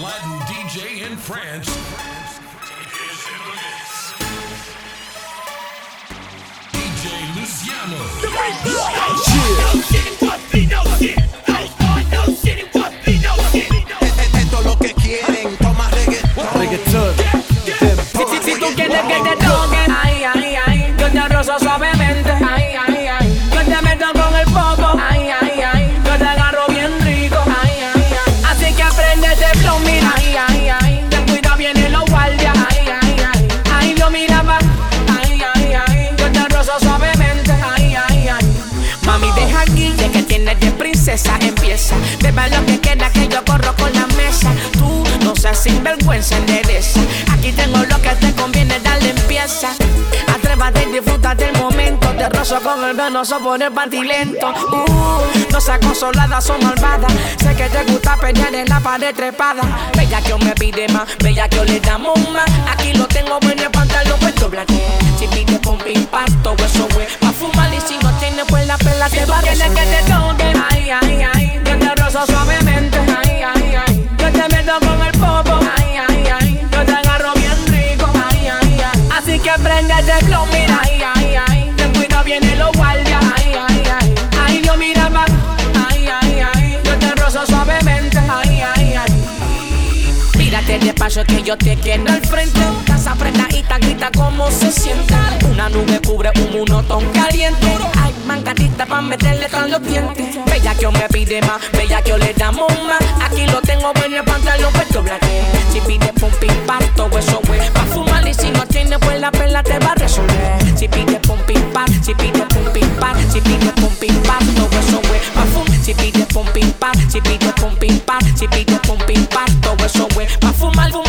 Latin DJ in France is in the mix. DJ Luciano. Esto es lo que quieren, toma reggaetón. Si, si, si tú quieres que te toquen, ay, ay, ay, yo te rozo suavemente, lo que queda que yo corro con la mesa, tú no seas sinvergüenza, endereza, aquí tengo lo que te conviene, dale empieza, atrévate y disfruta del momento, te rozo con el venoso por el lento, uh, no seas consolada, son malvadas, sé que te gusta pelear en la pared trepada, bella que me pide más, bella que le damos más, aquí lo tengo bueno el pantalón, pues doblate, si pide con impacto, eso güey, pa' fumar. Y si no tienes pues la pela te va a que te ay, ay, ay, Mírate de paso que yo te quiero al frente. Casa apretadita, grita cómo se siente. Una nube cubre un monotón caliente. Ay, mangadita pa' meterle con los dientes. Bella que me pide más, bella que le damos más. Aquí lo tengo bueno el pantalón puesto blaque. Si pide pum pim pam, todo eso güey. Pa' fumar y si no tiene pues la pela te va a resolver. Si pide pum pim pam, si pide pum pim pam, si pide pum pim pam, todo eso güey. Pa' fum, si pide pum pim pam, si pide pum pim pam, si pide pum pim pam, todo eso güey. Pa' fumar,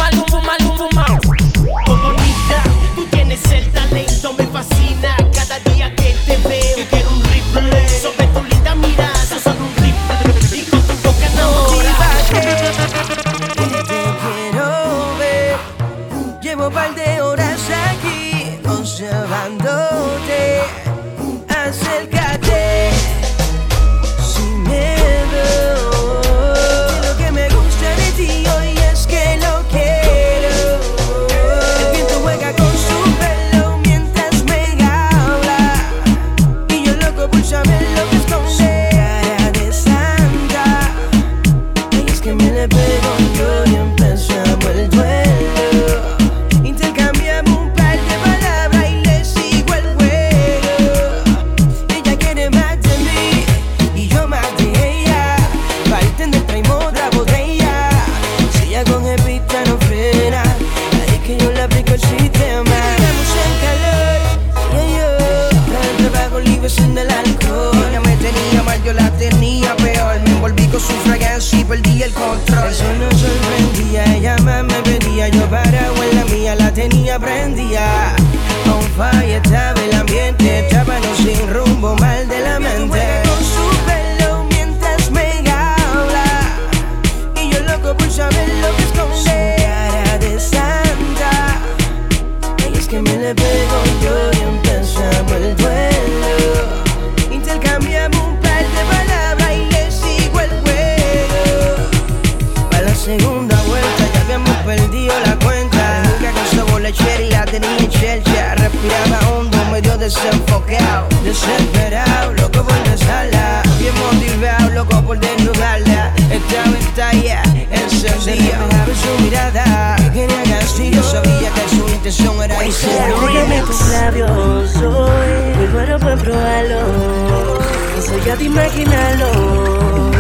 Pégame tus labios hoy, muy bueno para probarlo. Eso ya te imaginarlo.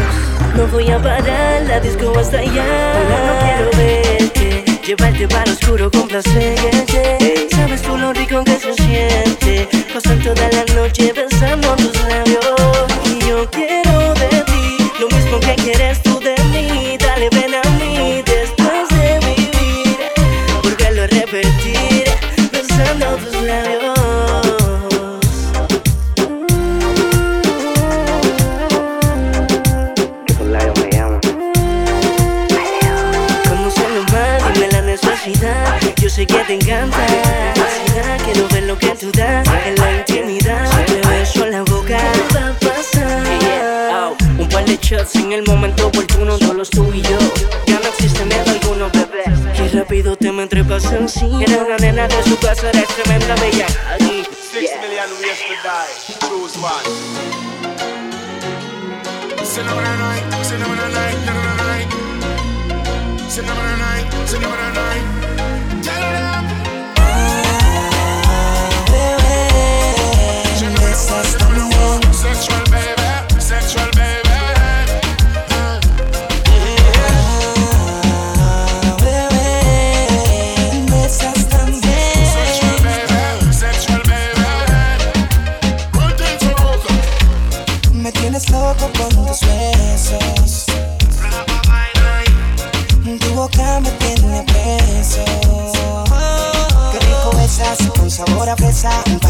No voy a parar la disco hasta allá. no quiero verte, llevarte para oscuro con placer. Sabes tú lo rico que se siente, pasar toda la noche besando tus labios. Y yo quiero de ti lo mismo que quieres tú de mí. Dale ven te encanta. Ansiedad, quiero ver lo que tú das en la intimidad. Te beso en la boca. ¿Qué va a pasar? Un par de shots en el momento oportuno, solo tú y yo. Ya no existe miedo alguno te me trepas encima. Era una nena de su casa, eres tremenda bella. Aquí, Six million ways to die. Choose one. Cinnamon night, cinnamon night, cinnamon night. Cinnamon night, cinnamon night.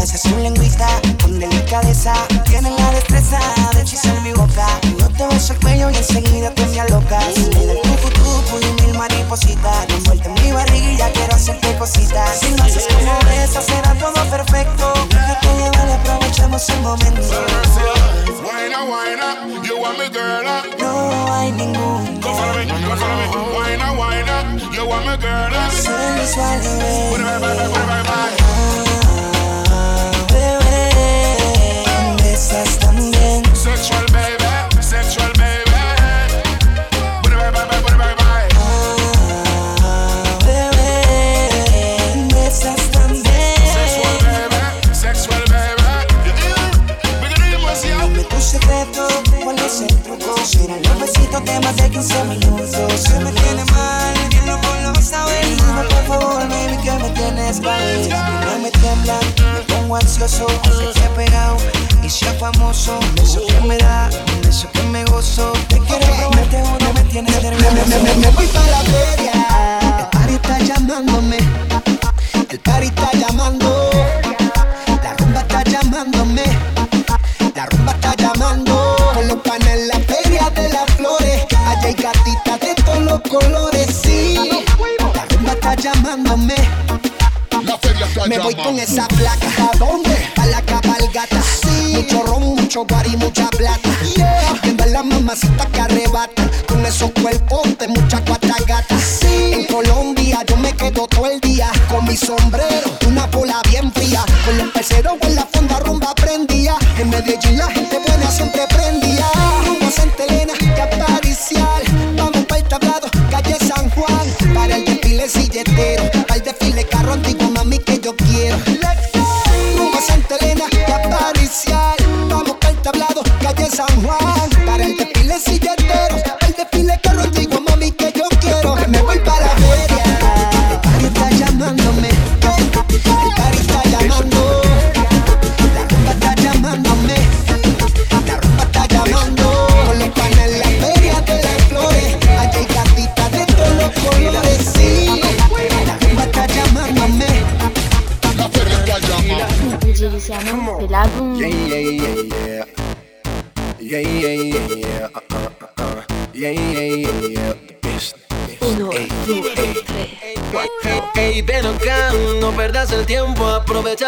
Fresa. Pasas un lengüita con delicadeza. Tienes la destreza de hechizar mi boca. Yo te beso el cuello y enseguida te me alocas. Me da tucu y mil maripositas. Envuelta en mi barriga y ya quiero hacerte cositas. Si lo haces como besas, será todo perfecto. Yo te llevo y aprovechamos el momento. You want me girl. No hay ningún you want me girl sensual pongo ansioso. Sé que he pegado y sea famoso. Un beso que me da, un beso que me gozo. Te quiero promete uno, me tienes nervioso. Me, me, me voy para la feria. El party está llamándome. El party está llamando. La rumba está llamándome. La rumba está llamando. Con los panes en la feria de las flores. Allá hay gatitas de todos los colores. Sí. La rumba está llamándome. Me voy con esa placa. ¿A dónde? A la cabalgata. Sí. Mucho ron, mucho guari, mucha plata. Yeah. Viendo a la mamacita que arrebata. Con esos cuerpos de mucha cuata gata. Sí. En Colombia yo me quedo todo el día. Con mi sombrero, una bola bien fría. Con los peceros en la fonda rumba prendía. En Medellín la gente buena siempre prendía.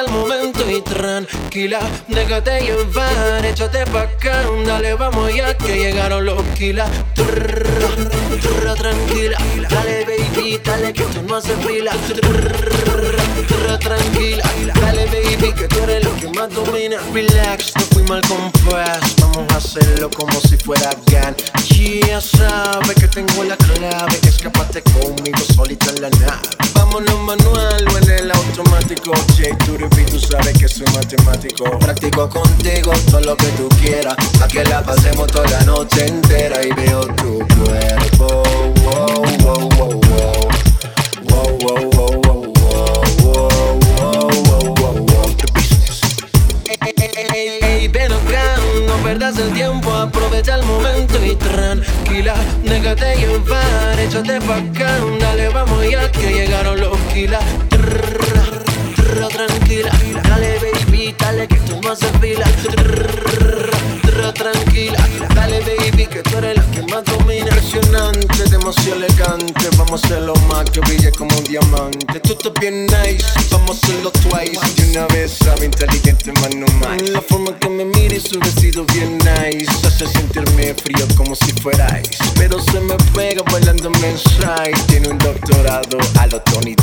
El momento y tranquila, déjate llevar, échate pa' acá, dale, vamos ya que llegaron los kilas. Trrr, tranquila, dale baby, dale que tú no haces fila. Trrr, tranquila, dale baby, que tú eres lo que más domina. Relax, no fuimos al compás, vamos a hacerlo como si fuera GAN. Ya sabes que tengo la clave, escapate conmigo solita en la nave. Vámonos manual o en el automático. Practico contigo todo lo que tú quieras. Pa' que la pasemos toda la noche entera y veo Tiene un doctorado a lo Tony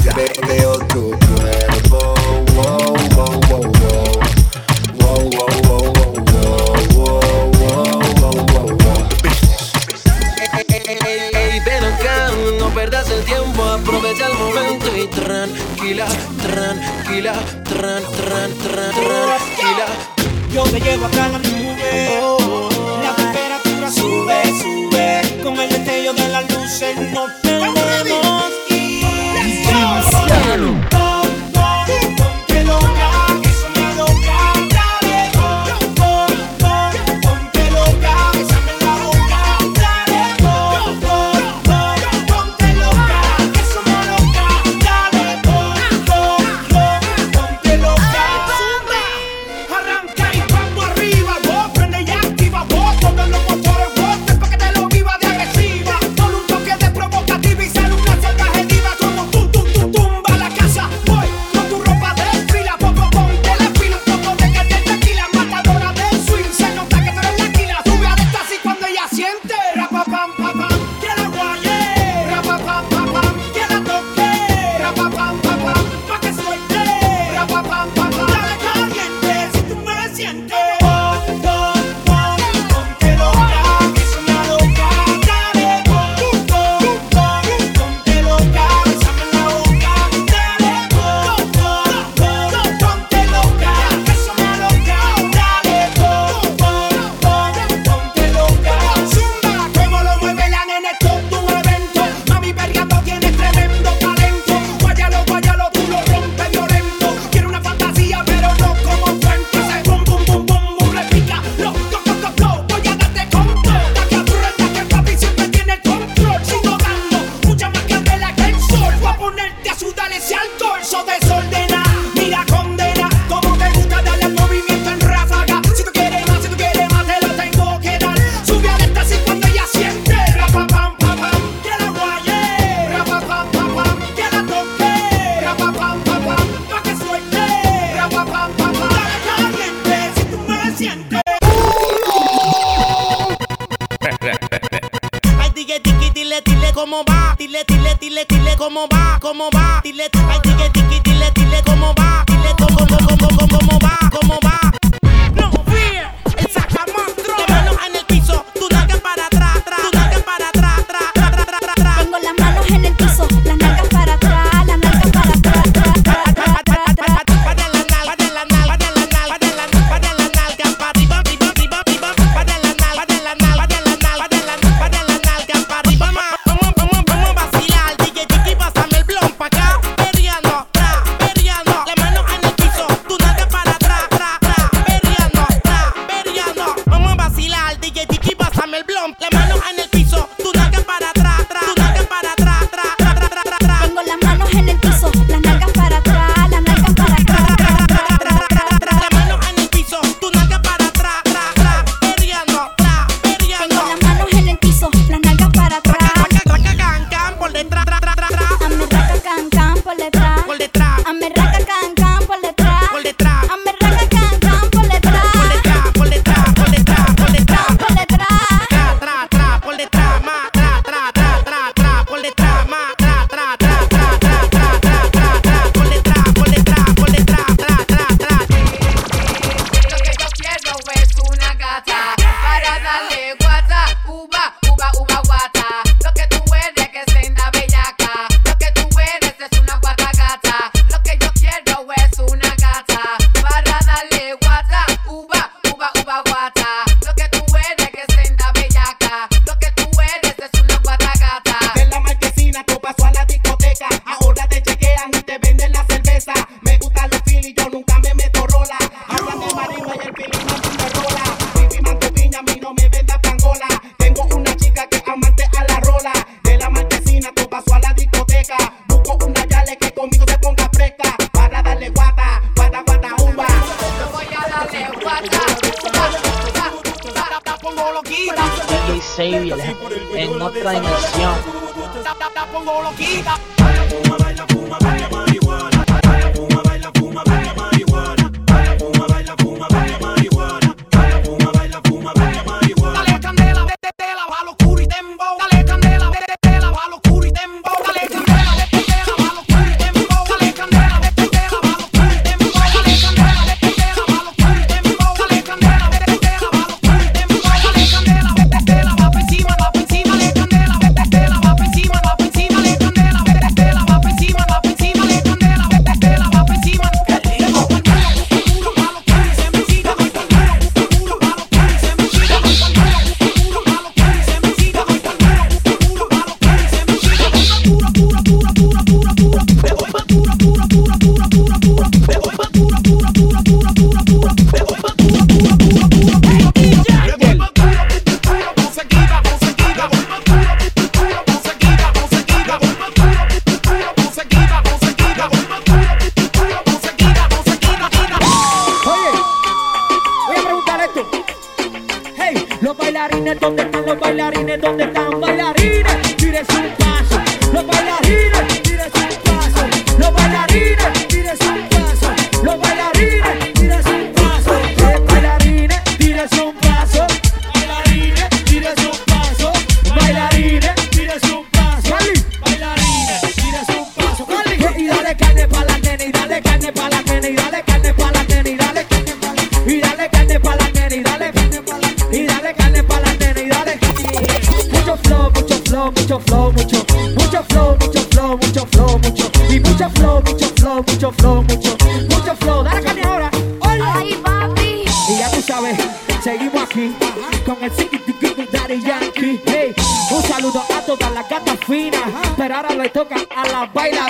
toca a la baila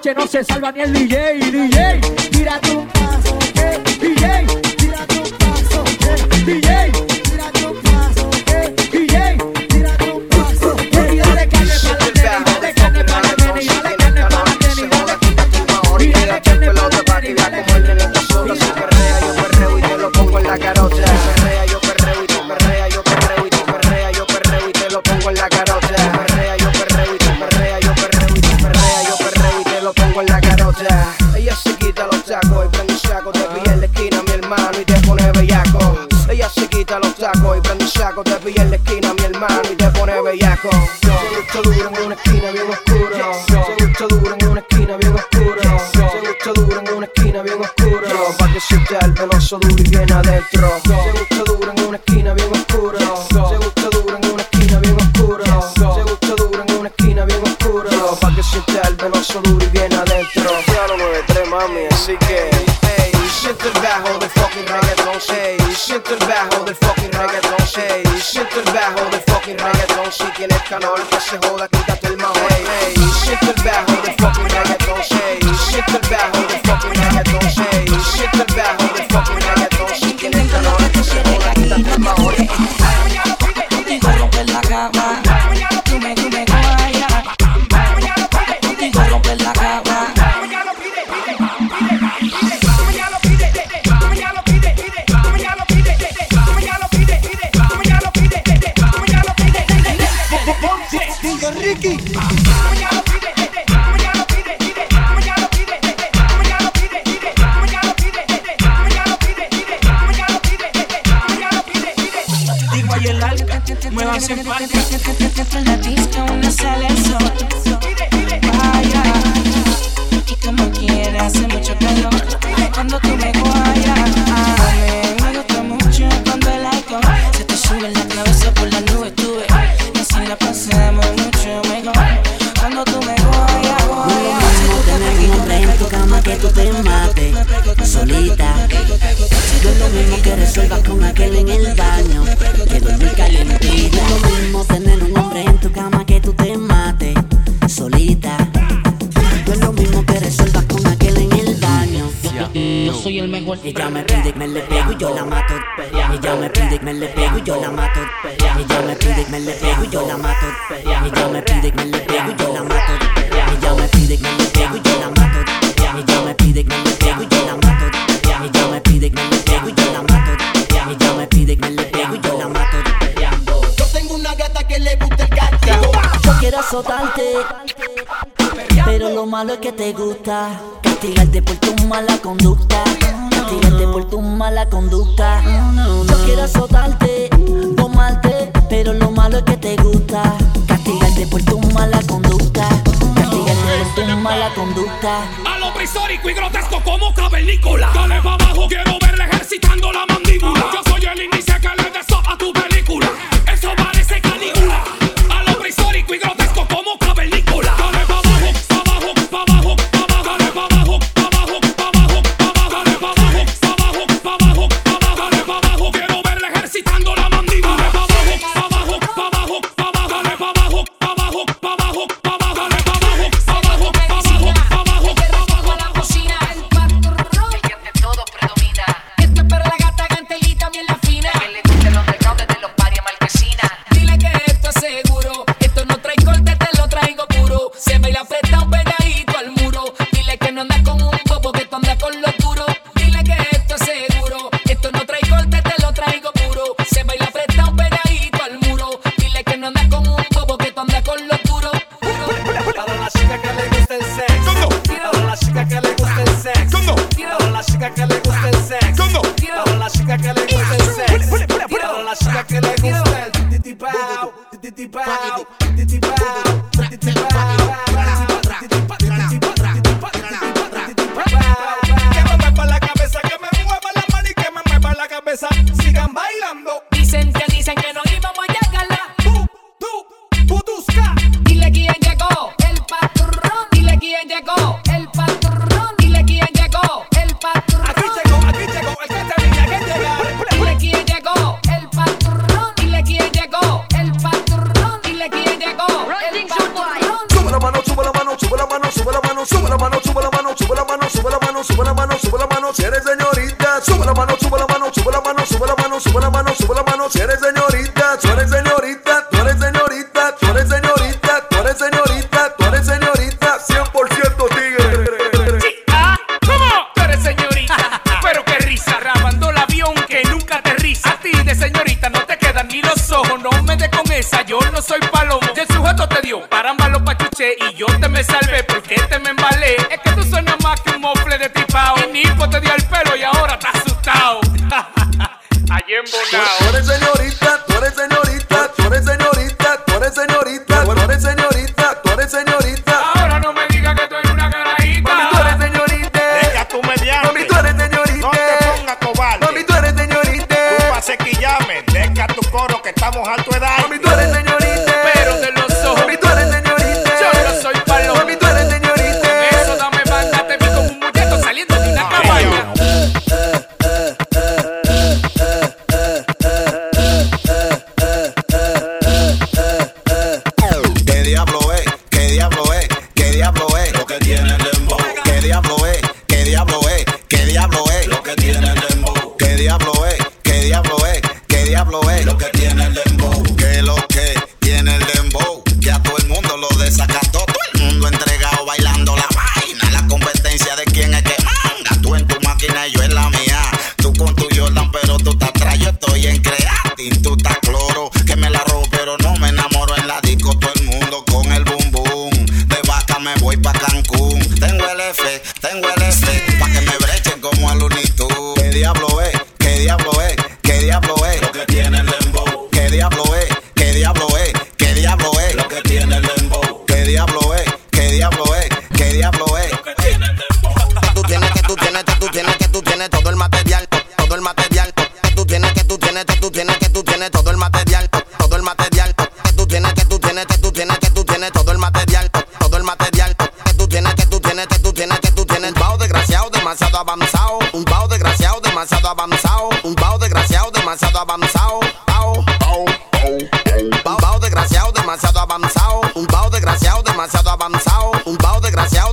noche no se salva ni el DJ. vi en la esquina, mi hermano, y te pone bellaco. Se lucha duro en una esquina bien oscura. Se lucha duro en una esquina bien oscura. Se lucha duro en una esquina bien oscura. Para que se el veloso duro y bien adentro. escuela soy el mejor. Me pide que me le pego y yo la mato. Ella me pide que me le pego y yo la mato. Ella me pide que me le pego y yo la mato. Ella me pide que me le pego y yo la mato. Ella me pide que me le pego y yo la mato. Ella me pide que me le pego y yo la mato. Ella me pide que me le pego y yo la mato. Ella me pide que me le pego y yo la mato. Yo tengo una gata que le gusta el gato. Yo quiero azotarte, pero lo malo es que te gusta Castigarte por tu mala conducta. Castigarte por tu mala conducta. Yo quiero azotarte, tomarte, pero lo malo es que te gusta. Castigarte por tu mala conducta. Castigarte por tu mala conducta. Malo prisórico y grotesco como cavernícola. Dale pa' abajo, quiero verle ejercitando la mandíbula. Yo soy el inicio. paquete me embalé. Es que tú suenas más que un mofle de tripao. Y Nico te dio el pelo y ahora está asustado. Allí en Bonao.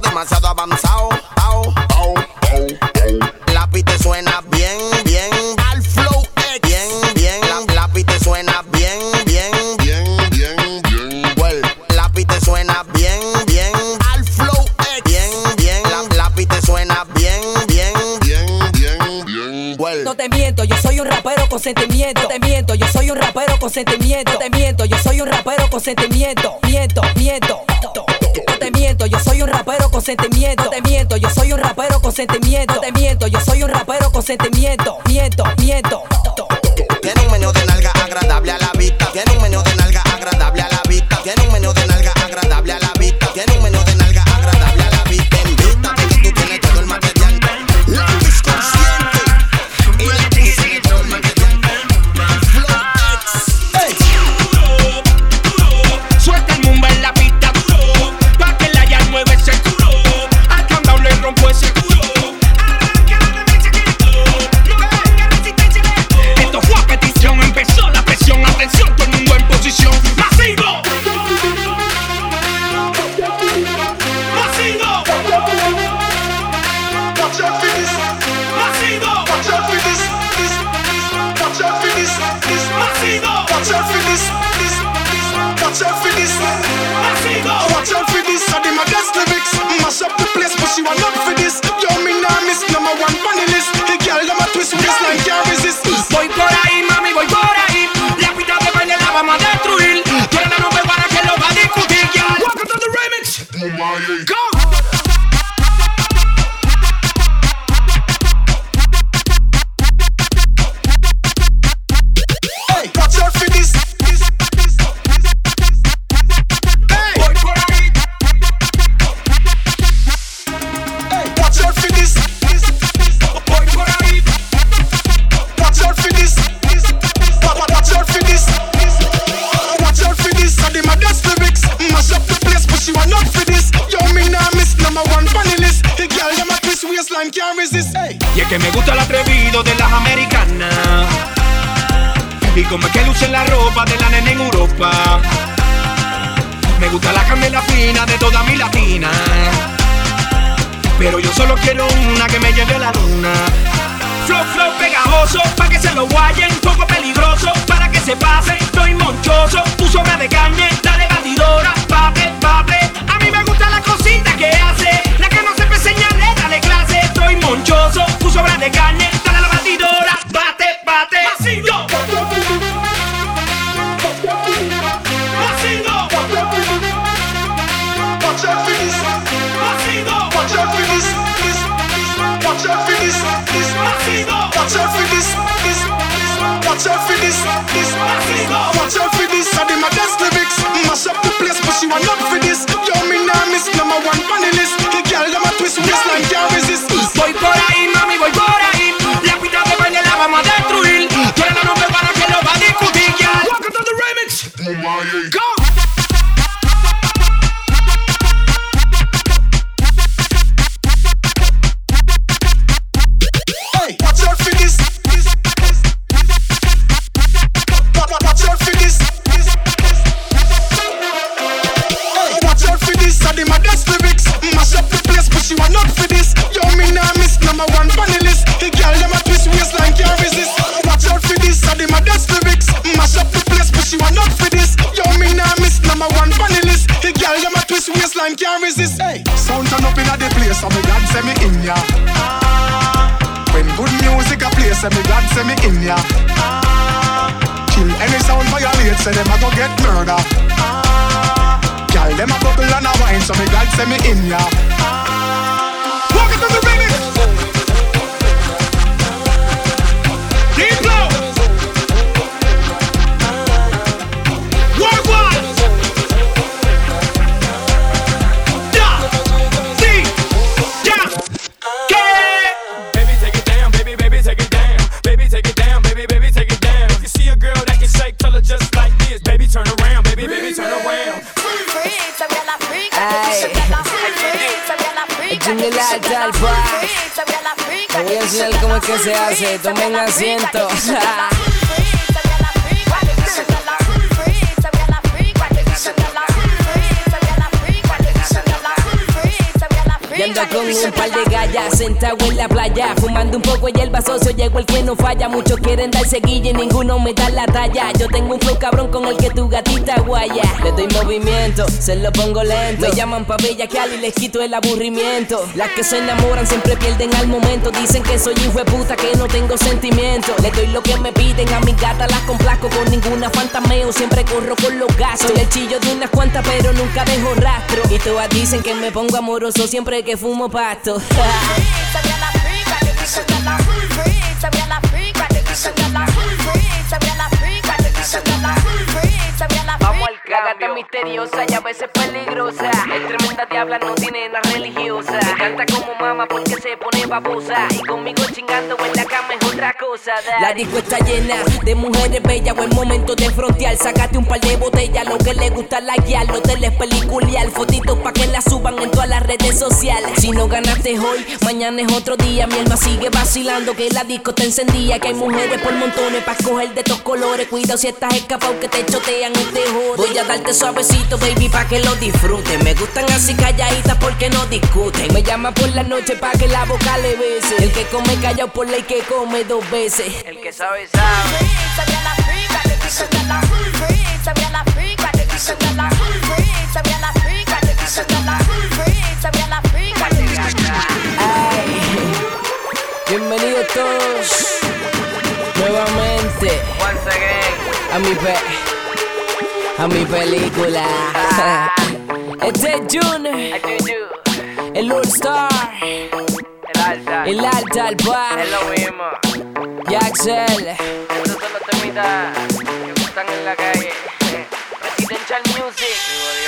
demasiado avanzado. Au, au, au, Lápiz te suena bien, bien. Al flow, eh, bien, bien. Lápiz te suena bien, bien. Bien, bien, bien. Well, lápiz te suena bien, bien. Al flow, eh, bien, bien. Lápiz te suena bien, bien. Bien, bien, bien. Well. No te miento, yo soy un rapero con sentimiento. No te miento, yo soy un rapero con sentimiento. No te miento, yo soy un rapero con sentimiento. Miento, miento sentimiento, te miento, yo soy un rapero con sentimiento, te miento, yo soy un rapero con sentimiento, miento, miento. Y es que me gusta el atrevido de las americanas. Y como es que luce la ropa de la nena en Europa. Me gusta la candela fina de toda mi latina. Pero yo solo quiero una que me lleve a la luna. Flow, flow pegajoso, pa' que se lo guayen. Poco peligroso, para que se pasen. Estoy monchoso, tú sobra de carne, dale batidora, pape, pape. A mí me gusta la cosita que hace. Monchoso, tú sobra de carne. Dale la batidora, bate, bate. Masingo. Masingo. Watch out for this. Masingo. Watch out for this. This. Watch out for this. This. Watch out for this. This. Watch out for this. This. Watch out for this. I did my best lyrics. Mash up the place, but she want not for this. MIA. Go! Waistline can't resist. Hey, sound turn up inna the place, so me God say me in ya. When good music a play, say me God say me in ya. Kill any sound violate, say them a go get murder. Girl, them a bubble and a wine, so me God say me in ya. Walk it to the Jingle al talpa. Te voy a enseñar cómo es que se hace. Tomen asiento. Y ando con un par de gallas sentado en la playa Fumando un poco y el socio llegó el que no falla. Muchos quieren darse guille y ninguno me da la talla. Yo tengo un flow cabrón con el que tu gatita guaya. Le doy movimiento, se lo pongo lento. Me llaman pa' bella y les quito el aburrimiento. Las que se enamoran siempre pierden al momento. Dicen que soy hijo de puta, que no tengo sentimiento. Le doy lo que me piden, a mi gata las complaco Con ninguna fantameo, siempre corro con los gastos. Soy el chillo de unas cuantas pero nunca dejo rastro. Y todas dicen que me pongo amoroso siempre que fumo pasto Vamos al La gata es misteriosa y a veces peligrosa. Es tremenda diabla, no tiene nada religiosa. Me canta como mama porque se pone babosa. Y conmigo chingando en la cama es otra cosa. La disco está llena de mujeres bellas. Buen momento de frontear. Sácate un par de botellas. Lo que le gusta la guiar. Lo teles peliculiar. Fotitos pa' que la suban en todas las redes sociales. Si no ganaste hoy, mañana es otro día. Mi alma sigue vacilando que la disco te encendía. Que hay mujeres por montones pa' escoger de estos colores. Cuidado si estás escapado que te chotean y te joden. Voy a darte suavecito, baby, pa' que lo disfruten. Me gustan así calladitas porque no discuten. Me llama por la noche pa' que la boca le bese. El que come callado por ley que come dos veces. El que sabe, sabe. Ay, bienvenidos todos nuevamente a mi pe a mi película. Este es June, el All Star, El alta. el Alta, el Bar, Es lo mismo. Jaxel. Estos son los temitas que gustan en la calle. Residential Music. Mi